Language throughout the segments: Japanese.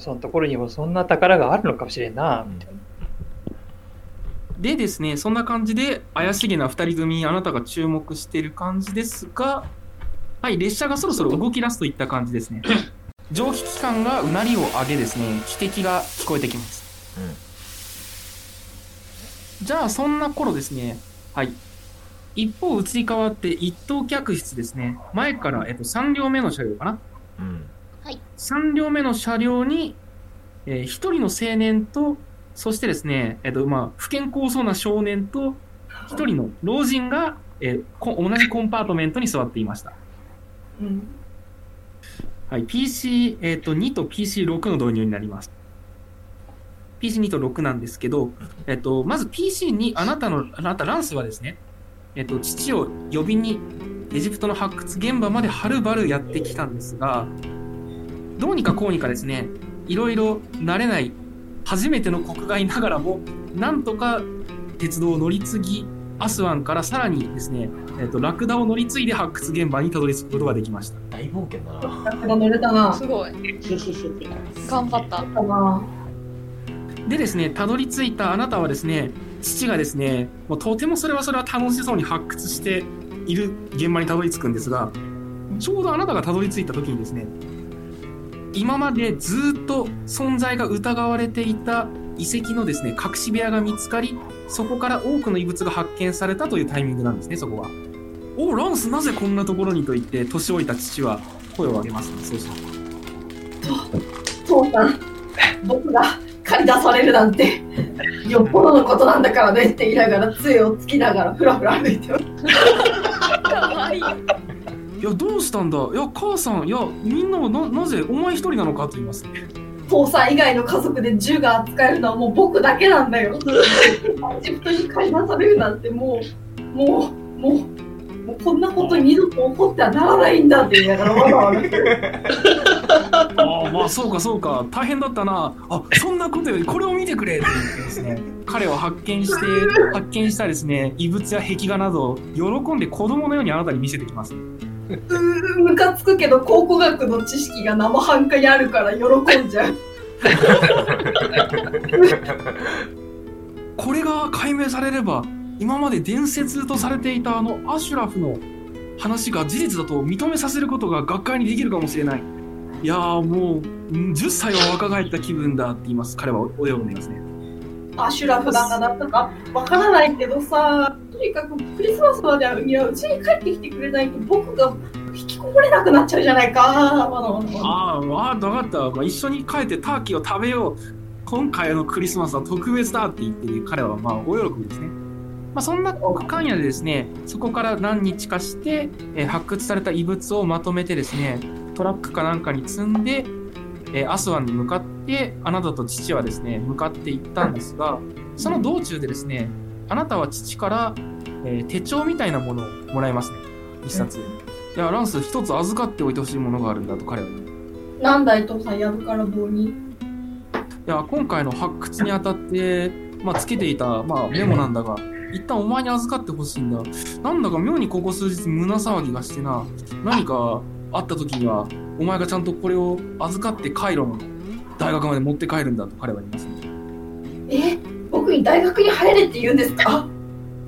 そのところにもそんな宝があるのかもしれんな、みたいな。でですね、そんな感じで怪しげな2人組、あなたが注目している感じですが、はい、列車がそろそろ動き出すといった感じですね。蒸気機関がうなりを上げですね、汽笛が聞こえてきます。じゃあ、そんな頃ですね、はい。一方、移り変わって一等客室ですね。前から、えっと、3両目の車両かな。うん。3両目の車両に、えー、1人の青年と、そしてですね、えっと、まあ、不健康そうな少年と、1人の老人が、えーこ同じコンパートメントに座っていました。うん。はい、PC、えっと2と PC6 の導入になります。PC2 と6なんですけど、えっと、まず PC2、あなたの、あなた、ランスはですね、えっと、父を呼びに、エジプトの発掘現場まではるばるやってきたんですが、どうにかこうにかですね、いろいろ慣れない、初めての国外ながらも、なんとか鉄道を乗り継ぎ、アスワンからさらにですね、えっと、ラクダを乗り継いで発掘現場にたどり着くことができました。大冒険だな。なんか乗れたな。すごい。頑張った。でですね、たどり着いたあなたはですね、父がですね、もうとてもそれはそれは楽しそうに発掘している現場にたどり着くんですが、ちょうどあなたがたどり着いた時にですね、今までずっと存在が疑われていた遺跡のですね、隠し部屋が見つかり、そこから多くの遺物が発見されたというタイミングなんですね、そこは。おおランスなぜこんなところにと言って、年老いた父は声を上げます、ね、そうそう。父さん、僕が借り出されるなんて、よっぽどのことなんだからねって言いながら、杖をつきながら、ふらふら歩いてます。うしたんだ？いや、母さん、いや、みんなはな、なぜ、お前一人なのかと言いますね。父さん以外の家族で銃が扱えるのはもう僕だけなんだよ。エジプトに借り出されるなんてもう、もう、もう、もうこんなことに二度と起こってはならないんだって言いながらわざわざ。ああ、まあ、そうか、そうか、大変だったな。あ、そんなことより、これを見てくれって言ってですね、彼は発見して、発見したですね、遺物や壁画など、喜んで子供のようにあなたに見せてきます。うームカつくけど考古学の知識が生半可にあるから喜んじゃう。これが解明されれば、今まで伝説とされていたあのアシュラフの話が事実だと認めさせることが学会にできるかもしれない。いやーもう、うん10歳は若返った気分だって言います。彼はおおよびますね。アシュラフなんだか？わからないけどさ、とにかくクリスマスまでにはうちに帰ってきてくれないと僕が引きこもれなくなっちゃうじゃないか。ああ、わ分かった。まあ、一緒に帰ってターキーを食べよう。今回のクリスマスは特別だって言って、彼はまあ大喜びですね。まあ、そんな間やでですね、そこから何日かして、えー発掘された遺物をまとめてですね、トラックかなんかに積んで、えーアスワンに向かって、あなたと父はですね、向かって行ったんですが、その道中でですね、あなたは父から、えー手帳みたいなものをもらいますね。一冊。いや、ランス、一つ預かっておいてほしいものがあるんだと彼は言うなんだい父さんやるから棒に？いや今回の発掘にあたって、まあ、つけていた、まあ、メモなんだが一旦お前に預かってほしいんだなんだか妙にここ数日胸騒ぎがしてな何かあった時にはお前がちゃんとこれを預かってカイロの大学まで持って帰るんだと彼は言いますねえ？僕に大学に入れって言うんですか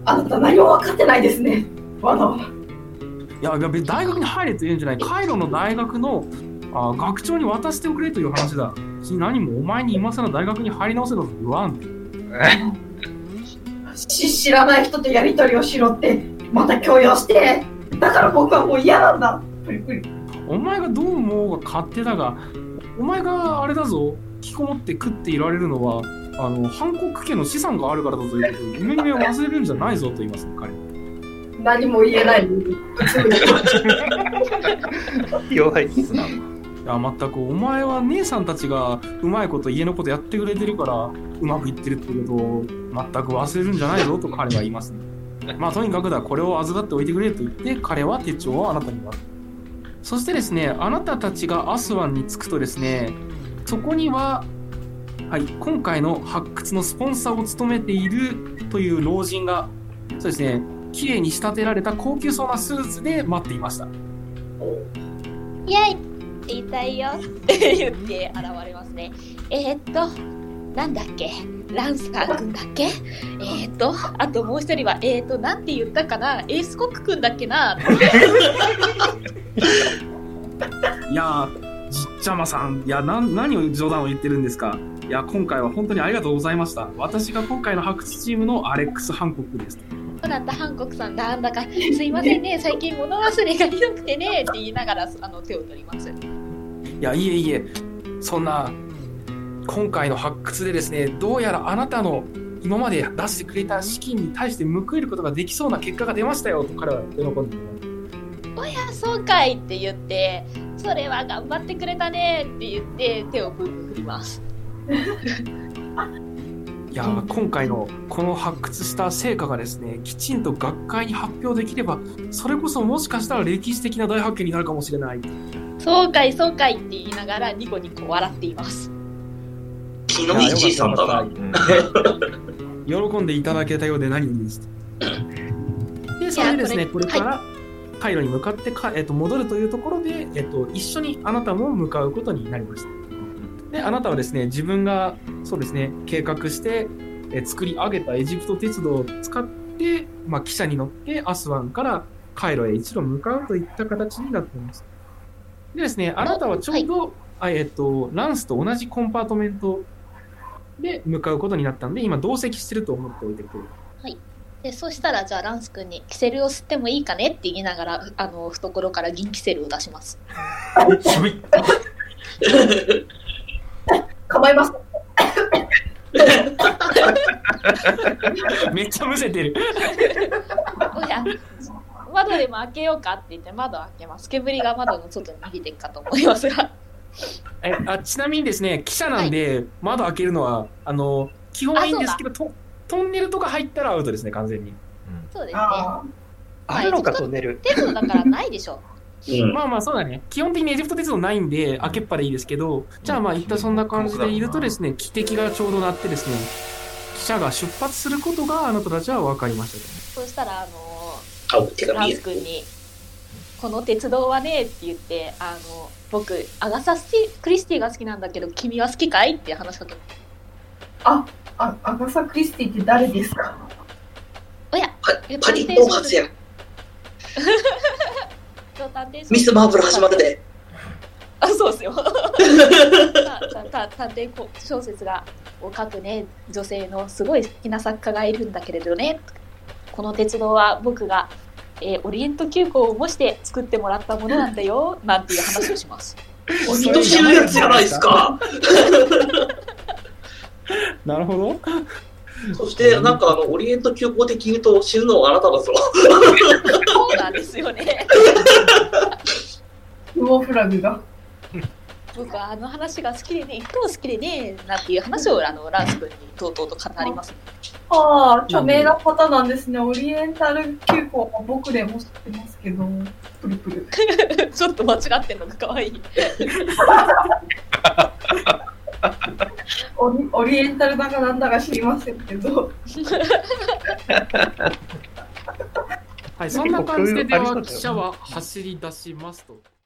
あなた何も分かってないですね。わだわだ。いや大学に入れと言うんじゃないカイロの大学のあ学長に渡しておくれという話だし何もお前に今更大学に入り直せろと言わんし知らない人とやり取りをしろって、また強要して。だから僕はもう嫌なんだ。お前がどう思うが勝手だが、お前があれだぞ、引きこもって食っていられるのは、あの、ハンコック家の資産があるからだということを、夢夢を忘れるんじゃないぞと言いますね、彼。何も言えない。弱い。素直。いや、まったく、お前は姉さんたちがうまいこと家のことやってくれてるから、うまくいってるってことを全く忘れるんじゃないぞと彼は言いますね。まあ、とにかくだ、これを預かっておいてくれと言って、彼は手帳をあなたに渡す。そしてですね、あなたたちがアスワンに着くとですね、そこには、はい、今回の発掘のスポンサーを務めているという老人が、そうですね、綺麗に仕立てられた高級そうなスーツで待っていました。イェイ。言いたいよ。って言って現れますね。えー、っと、なんだっけ？ランスカー君だっけ？えー、っと、あともう一人は、えー、っと、なんて言ったかな？エースコック君だっけな？いやー、じっちゃまさん、いや、なん何を冗談を言ってるんですか？いや、今回は本当にありがとうございました。私が今回の発掘チームのアレックス・ハンコックです。そうだったハンコクさんなんだか すいませんね最近物忘れがひどくてね って言いながらあの手を取りますいや、いえいえ、そんな、今回の発掘でですね、どうやらあなたの今まで出してくれた資金に対して報いることができそうな結果が出ましたよと彼は喜んで。おやそうかいって言ってそれは頑張ってくれたねって言って手をブンブン振りますいやー今回のこの発掘した成果がですねきちんと学会に発表できればそれこそもしかしたら歴史的な大発見になるかもしれないそうかいそうかいって言いながらニコニコ笑っています気のいいじいさんだな。うん喜んでいただけたようで何よりですでそれでですねここれれからカイロに向かってか、えっと戻るというところで、えっと一緒にあなたも向かうことになりましたであなたはですね自分がそうですね計画して、え作り上げたエジプト鉄道を使って、まあ、汽車に乗ってアスワンからカイロへ一路向かうといった形になっています。でですねあなたはちょうど、あえっとランスと同じコンパートメントで向かうことになったんで今同席してると思っておいてくれでそしたらじゃあランス君にキセルを吸ってもいいかねって言いながらあの懐から銀キセルを出します。構いません。めっちゃむせてる。おや窓でも開けようかって言って窓を開けます。煙が窓の外に逃げていくかと思いますが。えあちなみにですね、記者なんで、窓開けるのは、あの、基本はいいんですけど、とトンネルとか入ったらアウトですね、完全に。そうですね。ああるのか、トンネル。テストだからないでしょうん。まあまあ、そうだね。基本的にエジプト鉄道ないんで、開けっぱでいいですけど、じゃあまあ、一旦そんな感じでいるとですね、汽笛がちょうど鳴ってですね、記者が出発することがあなたたちは分かりましたね。そしたらあのあ、手ラン紙ス君に「この鉄道はね」って言って「あの僕アガサスティ・クリスティが好きなんだけど君は好きかい?」って話しかけますあ、アガサ・クリスティって誰ですか？おやパえパディ トン発や。探偵ミス・マーブル始まるで。あそうですよたたた探偵小説がを書くね女性のすごい好きな作家がいるんだけれどねこの鉄道は僕が、えーオリエント急行を模して作ってもらったものなんだよ なんていう話をします人知るやつじゃないですか。なるほど。そして、なんかあの、オリエント急行的に言うと死ぬのはあなただぞ。そうなんですよね不毛フラグが。僕はあの話が好きでね、一等好きでね、なんていう話をあのランス君にとうとうと語ります。ああ、著名な方なんですね。オリエンタル急行は僕でも知ってますけど、プルプル。ちょっと間違ってんのが可愛い。オリオリエンタルだかなんだか知りませんけど。はい、そんな感じで、では記者は走り出しますと。